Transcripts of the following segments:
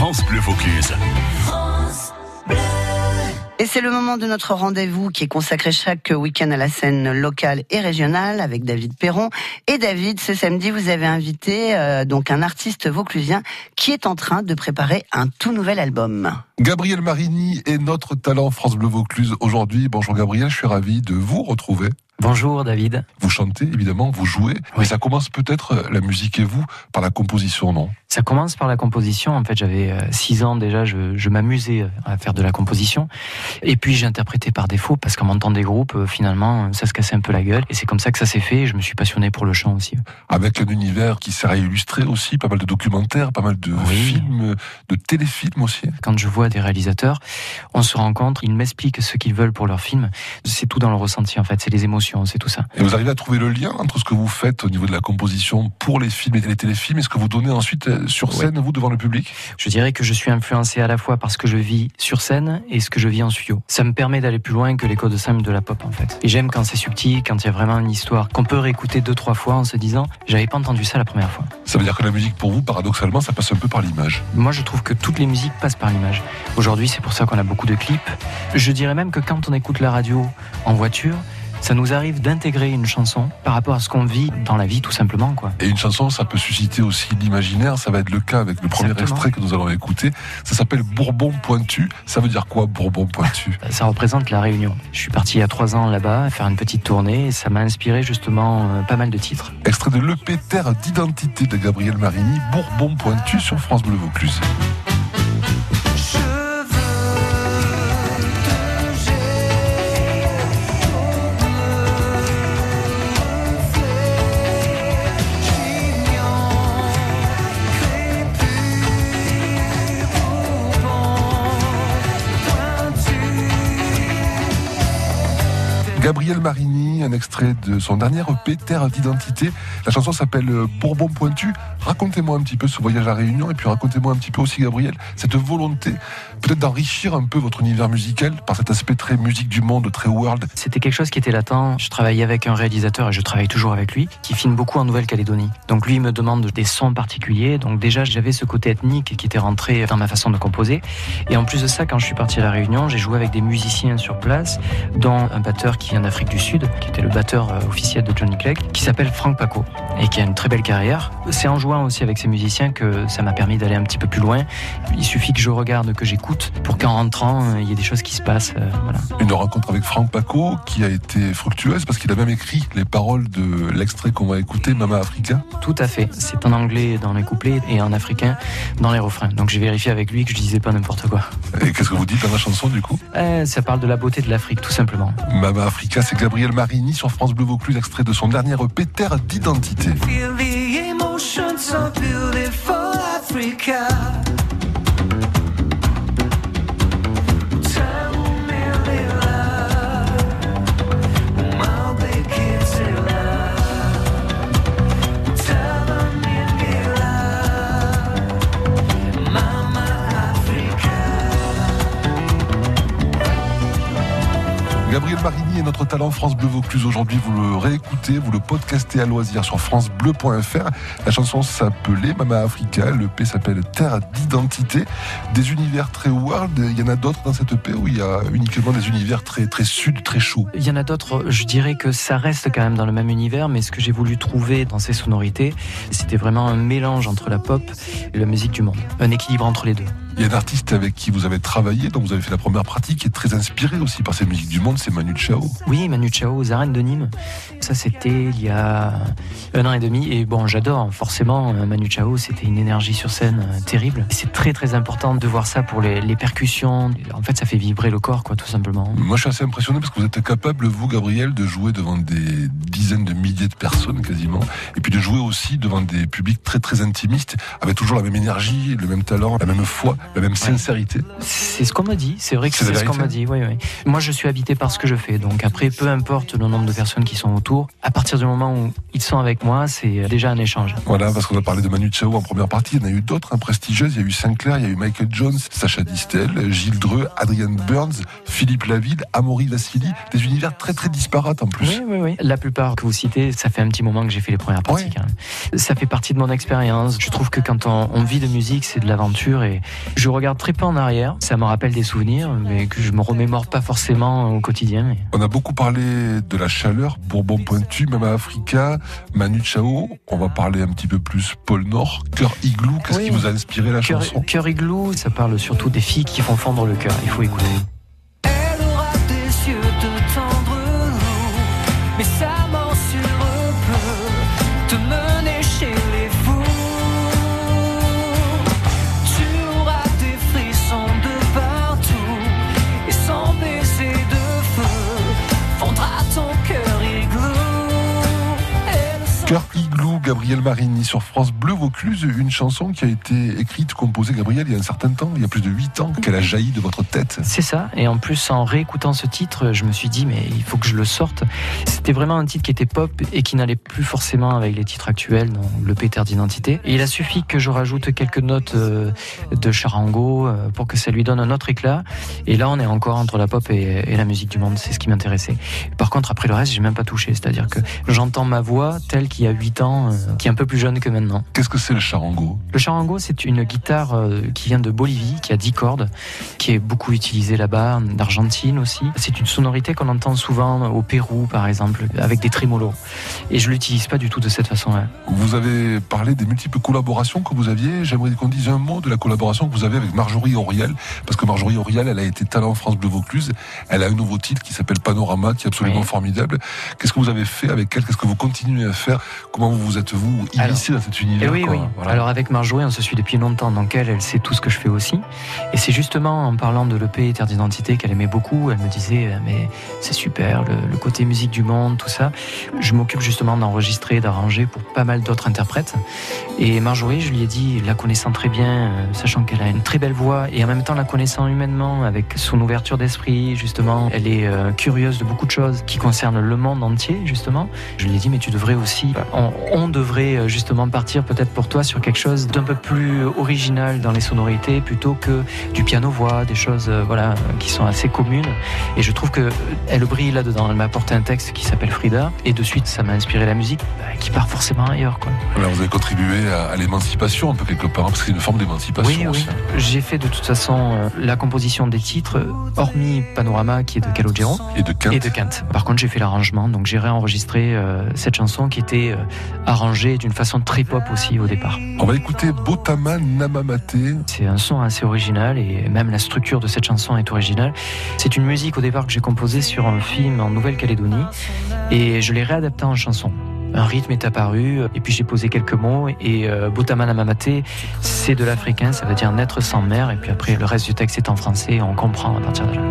France Bleu Vaucluse. Et c'est le moment de notre rendez-vous qui est consacré chaque week-end à la scène locale et régionale avec David Perron. Et David, ce samedi, vous avez invité euh, donc un artiste vauclusien qui est en train de préparer un tout nouvel album. Gabriel Marini est notre talent France Bleu Vaucluse aujourd'hui. Bonjour Gabriel, je suis ravi de vous retrouver. Bonjour David. Vous chantez évidemment, vous jouez, mais ça commence peut-être euh, la musique et vous par la composition, non? Ça commence par la composition. En fait, j'avais 6 euh, ans déjà, je, je m'amusais euh, à faire de la composition. Et puis j'ai interprété par défaut parce qu'en montant des groupes, finalement, ça se cassait un peu la gueule. Et c'est comme ça que ça s'est fait. Et je me suis passionné pour le chant aussi. Avec un univers qui sert à illustrer aussi, pas mal de documentaires, pas mal de films, de téléfilms aussi. Quand je vois des réalisateurs, on se rencontre, ils m'expliquent ce qu'ils veulent pour leur film. C'est tout dans le ressenti en fait, c'est les émotions c'est tout ça. Et vous arrivez à trouver le lien entre ce que vous faites au niveau de la composition pour les films et les téléfilms et ce que vous donnez ensuite euh, sur scène, vous, devant le public? Je dirais que je suis influencé à la fois par ce que je vis sur scène et ce que je vis en studio. Ça me permet d'aller plus loin que les codes simples de la pop, en fait. Et j'aime quand c'est subtil, quand il y a vraiment une histoire qu'on peut réécouter deux, trois fois en se disant, j'avais pas entendu ça la première fois. Ça veut dire que la musique, pour vous, paradoxalement, ça passe un peu par l'image. Moi, je trouve que toutes les musiques passent par l'image. Aujourd'hui, c'est pour ça qu'on a beaucoup de clips. Je dirais même que quand on écoute la radio en voiture, ça nous arrive d'intégrer une chanson par rapport à ce qu'on vit dans la vie tout simplement quoi. Et une chanson ça peut susciter aussi l'imaginaire, ça va être le cas avec le premier extrait que nous allons écouter, ça s'appelle Bourbon pointu, ça veut dire quoi Bourbon pointu? Ça représente la Réunion. Je suis parti il y a trois ans là-bas faire une petite tournée et ça m'a inspiré justement euh, pas mal de titres. Extrait de l'EP Terre d'identité de Gabriel Marini, Bourbon pointu sur France Bleu Vaucluse. Marini, un extrait de son dernier EP Terre d'identité. La chanson s'appelle euh, Bourbon pointu. Racontez-moi un petit peu ce voyage à Réunion et puis racontez-moi un petit peu aussi Gabriel cette volonté peut-être d'enrichir un peu votre univers musical par cet aspect très musique du monde, très world. C'était quelque chose qui était latent. Je travaillais avec un réalisateur et je travaille toujours avec lui qui filme beaucoup en Nouvelle-Calédonie. Donc lui me demande des sons particuliers. Donc déjà j'avais ce côté ethnique qui était rentré dans ma façon de composer. Et en plus de ça, quand je suis parti à la Réunion, j'ai joué avec des musiciens sur place, dont un batteur qui vient d'Afrique du Sud, qui était le batteur euh, officiel de Johnny Clegg, qui s'appelle Frank Paco et qui a une très belle carrière. C'est en jouant aussi avec ces musiciens que ça m'a permis d'aller un petit peu plus loin. Il suffit que je regarde, que j'écoute, pour qu'en rentrant, euh, il y ait des choses qui se passent. Euh, voilà. Une rencontre avec Frank Paco qui a été fructueuse parce qu'il a même écrit les paroles de l'extrait qu'on va écouter, Mama Africa. Tout à fait. C'est en anglais dans les couplets et en africain dans les refrains. Donc j'ai vérifié avec lui que je disais pas n'importe quoi. Que vous dites dans la chanson du coup? Ça parle de la beauté de l'Afrique, tout simplement. Mama Africa c'est Gabriel Marini sur France Bleu Vaucluse, extrait de son dernier EP Terre d'identité. Notre talent France Bleu Vaucluse. Aujourd'hui, vous le réécoutez, vous le podcastez à loisir sur francebleu.fr. La chanson s'appelait Mama Africa. Le P s'appelle Terre d'identité. Des univers très world. Il y en a d'autres dans cette EP où il y a uniquement des univers très, très sud, très chauds? Il y en a d'autres. Je dirais que ça reste quand même dans le même univers, mais ce que j'ai voulu trouver dans ces sonorités, c'était vraiment un mélange entre la pop et la musique du monde. Un équilibre entre les deux. Il y a un artiste avec qui vous avez travaillé, dont vous avez fait la première pratique, qui est très inspiré aussi par cette musique du monde, c'est Manu Chao. Oui, Manu Chao aux arènes de Nîmes. Ça, c'était il y a un an et demi. Et bon, j'adore, forcément, Manu Chao, c'était une énergie sur scène euh, terrible. C'est très, très important de voir ça pour les, percussions. En fait, ça fait vibrer le corps, quoi, tout simplement. Moi, je suis assez impressionné parce que vous êtes capable, vous, Gabriel, de jouer devant des dizaines de milliers de personnes quasiment. Et puis de jouer aussi devant des publics très, très intimistes, avec toujours la même énergie, le même talent, la même foi la même sincérité. C'est ce qu'on m'a dit. C'est vrai que c'est ce qu'on m'a dit. Oui, oui. Moi, je suis habité par ce que je fais. Donc après, peu importe le nombre de personnes qui sont autour, à partir du moment où ils sont avec moi, c'est déjà un échange. Voilà, parce qu'on a parlé de Manu Chao en première partie. Il y en a eu d'autres, hein, prestigieuses. Il y a eu Sinclair, il y a eu Michael Jones, Sacha Distel, Gilles Dreux, Adrian Burns, Philippe Laville, Amaury Vassili. Des univers très très disparates en plus. Oui, oui, oui. La plupart que vous citez, ça fait un petit moment que j'ai fait les premières parties. Ça fait partie de mon expérience. Je trouve que quand on, vit de musique, c'est de l'aventure et je regarde très peu en arrière. Ça me rappelle des souvenirs, mais que je me remémore pas forcément au quotidien. On a beaucoup parlé de la chaleur, Bourbon pointu, même à Africa, Manu Chao. On va parler un petit peu plus Paul Nord, Cœur Igloo. Qu'est-ce qui vous a inspiré la chanson? Cœur Igloo, ça parle surtout des filles qui font fondre le cœur. Il faut écouter. Gabriel sur France Bleu Vaucluse, une chanson qui a été écrite, composée, Gabriel, il y a un certain temps, il y a plus de 8 ans, qu'elle a jailli de votre tête. C'est ça, et en plus, en réécoutant ce titre, je me suis dit, mais il faut que je le sorte. C'était vraiment un titre qui était pop et qui n'allait plus forcément avec les titres actuels, donc le Péter d'identité. Il a suffi que je rajoute quelques notes euh, de charango euh, pour que ça lui donne un autre éclat. Et là, on est encore entre la pop et, la musique du monde, c'est ce qui m'intéressait. Par contre, après le reste, j'ai même pas touché, c'est-à-dire que j'entends ma voix telle qu'il y a 8 ans, euh, qui un peu plus jeune que maintenant. Qu'est-ce que c'est le charango? Le charango, c'est une guitare euh, qui vient de Bolivie, qui a 10 cordes, qui est beaucoup utilisée là-bas, d'Argentine aussi. C'est une sonorité qu'on entend souvent au Pérou, par exemple, avec des trémolos. Et je l'utilise pas du tout de cette façon-là. Vous avez parlé des multiples collaborations que vous aviez. J'aimerais qu'on dise un mot de la collaboration que vous avez avec Marjorie Auriel, parce que Marjorie Auriel, elle a été talent France Bleu Vaucluse. Elle a un nouveau titre qui s'appelle Panorama, qui est absolument formidable. Qu'est-ce que vous avez fait avec elle? Qu'est-ce que vous continuez à faire? Comment vous êtes vous initié dans cet univers eh oui, oui. Alors avec Marjorie, on se suit depuis longtemps, donc elle, elle sait tout ce que je fais aussi. Et c'est justement en parlant de l'EP Terre d'identité qu'elle aimait beaucoup. Elle me disait, euh, mais c'est super, le, côté musique du monde, tout ça. Je m'occupe justement d'enregistrer, d'arranger pour pas mal d'autres interprètes. Et Marjorie, je lui ai dit, la connaissant très bien, euh, sachant qu'elle a une très belle voix et en même temps la connaissant humainement avec son ouverture d'esprit, justement, elle est euh, curieuse de beaucoup de choses qui concernent le monde entier, justement. Je lui ai dit, mais tu devrais aussi, on devrait justement partir peut-être pour toi sur quelque chose d'un peu plus original dans les sonorités plutôt que du piano-voix, des choses euh, voilà qui sont assez communes. Et je trouve que elle brille là-dedans. Elle m'a apporté un texte qui s'appelle Frida et de suite ça m'a inspiré la musique bah, qui part forcément ailleurs. Quoi. vous avez contribué à, l'émancipation un peu quelque part, hein, parce que c'est une forme d'émancipation. Oui, oui. J'ai fait de toute façon euh, la composition des titres, hormis Panorama qui est de Calogero et de. Et de Kent. Par contre, j'ai fait l'arrangement, donc j'ai réenregistré euh, cette chanson qui était arrangée d'une façon très pop aussi au départ. On va écouter Botama Namamate. C'est un son assez original et même la structure de cette chanson est originale. C'est une musique au départ que j'ai composée sur un film en Nouvelle-Calédonie et je l'ai réadaptée en chanson un rythme est apparu et puis j'ai posé quelques mots et euh, Botama Namamate c'est de l'africain, ça veut dire naître sans mère et puis après le reste du texte est en français et on comprend à partir de là.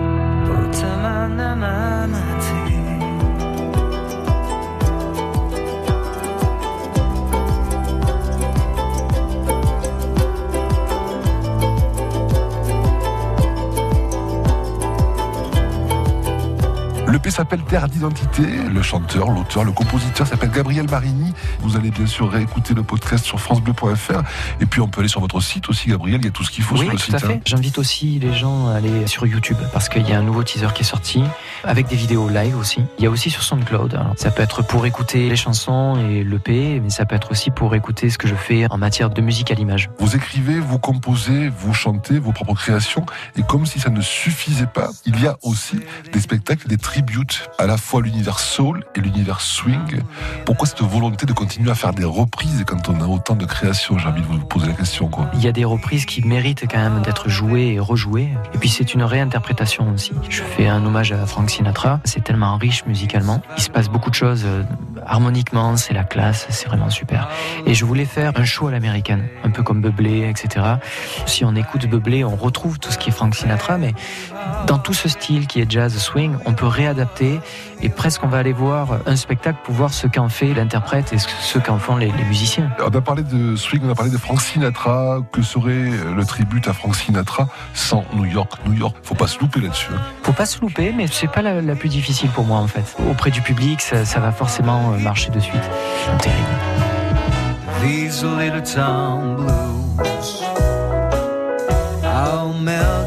L'EP s'appelle Terre d'identité. Le chanteur, l'auteur, le compositeur s'appelle Gabriel Marini. Vous allez bien sûr réécouter le podcast sur francebleu.fr. Et puis on peut aller sur votre site aussi, Gabriel. Il y a tout ce qu'il faut sur le site. Tout à fait. Hein. J'invite aussi les gens à aller sur YouTube parce qu'il y a un nouveau teaser qui est sorti avec des vidéos live aussi. Il y a aussi sur SoundCloud. Alors, ça peut être pour écouter les chansons et l'EP, mais ça peut être aussi pour écouter ce que je fais en matière de musique à l'image. Vous écrivez, vous composez, vous chantez vos propres créations. Et comme si ça ne suffisait pas, il y a aussi des spectacles, des tri à la fois l'univers soul et l'univers swing. Pourquoi cette volonté de continuer à faire des reprises quand on a autant de créations? J'ai envie de vous poser la question. Il y a des reprises qui méritent quand même d'être jouées et rejouées. Et puis c'est une réinterprétation aussi. Je fais un hommage à Frank Sinatra. C'est tellement riche musicalement. Il se passe beaucoup de choses euh, harmoniquement. C'est la classe. C'est vraiment super. Et je voulais faire un show à l'américaine, un peu comme Bublé, etc. Si on écoute Bublé, on retrouve tout ce qui est Frank Sinatra, mais dans tout ce style qui est jazz swing, on peut réadapter adapté et presque on va aller voir un spectacle pour voir ce qu'en fait l'interprète et ce qu'en font les, musiciens. On a parlé de swing, on a parlé de Frank Sinatra. Que serait le tribut à Frank Sinatra sans New York? New York, faut pas se louper là-dessus. Hein. Faut pas se louper, mais c'est pas la, plus difficile pour moi en fait. Auprès du public, ça, ça va forcément marcher de suite. Terrible. These little town blues I'll melting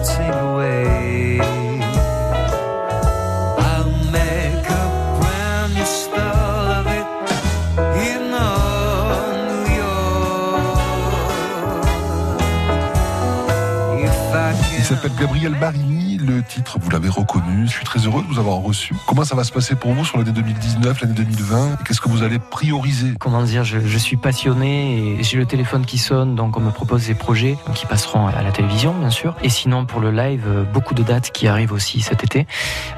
s'appelle Gabriel Marini le titre, vous l'avez reconnu. Je suis très heureux de vous avoir reçu. Comment ça va se passer pour vous sur l'année 2019, l'année 2020 Qu'est-ce que vous allez prioriser? Comment dire, je, suis passionné et j'ai le téléphone qui sonne, donc on me propose des projets qui passeront à la télévision, bien sûr. Et sinon, pour le live, euh, beaucoup de dates qui arrivent aussi cet été.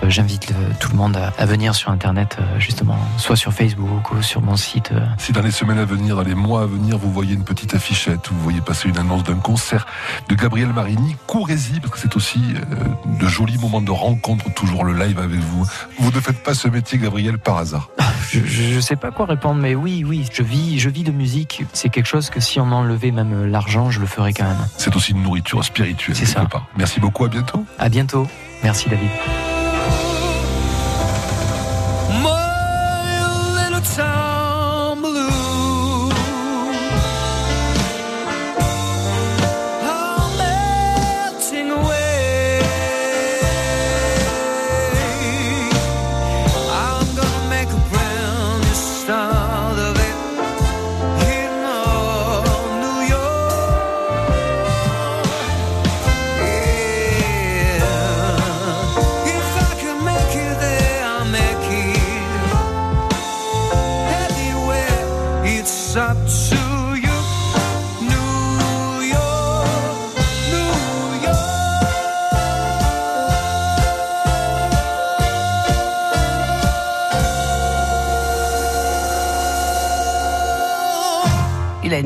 Euh, j'invite tout le monde à, venir sur Internet, euh, justement, soit sur Facebook ou sur mon site. Si dans les semaines à venir, dans les mois à venir, vous voyez une petite affichette ou vous voyez passer une annonce d'un concert de Gabriel Marini, courez-y parce que c'est aussi de jolis moments de rencontre, toujours le live avec vous. Vous ne faites pas ce métier, Gabriel, par hasard? Je ne sais pas quoi répondre, mais oui, oui, je vis, je vis de musique. C'est quelque chose que si on m'enlevait même l'argent, je le ferais quand même. C'est aussi une nourriture spirituelle. C'est ça. Merci beaucoup, à bientôt. À bientôt. Merci David.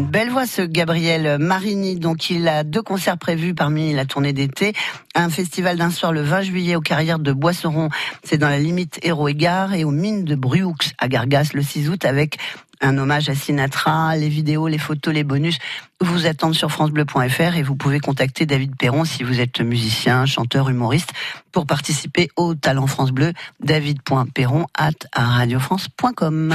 Belle voix, ce Gabriel Marini. Donc, il a deux concerts prévus parmi la tournée d'été. Un festival d'un soir le 20 juillet aux carrières de Boisseron. C'est dans la limite Héros et et aux mines de Bruux à Gargas le 6 août avec un hommage à Sinatra, les vidéos, les photos, les bonus vous attendent sur francebleu.fr et vous pouvez contacter David Perron si vous êtes musicien, chanteur, humoriste pour participer au Talent France Bleu. David.perron at radiofrance.com.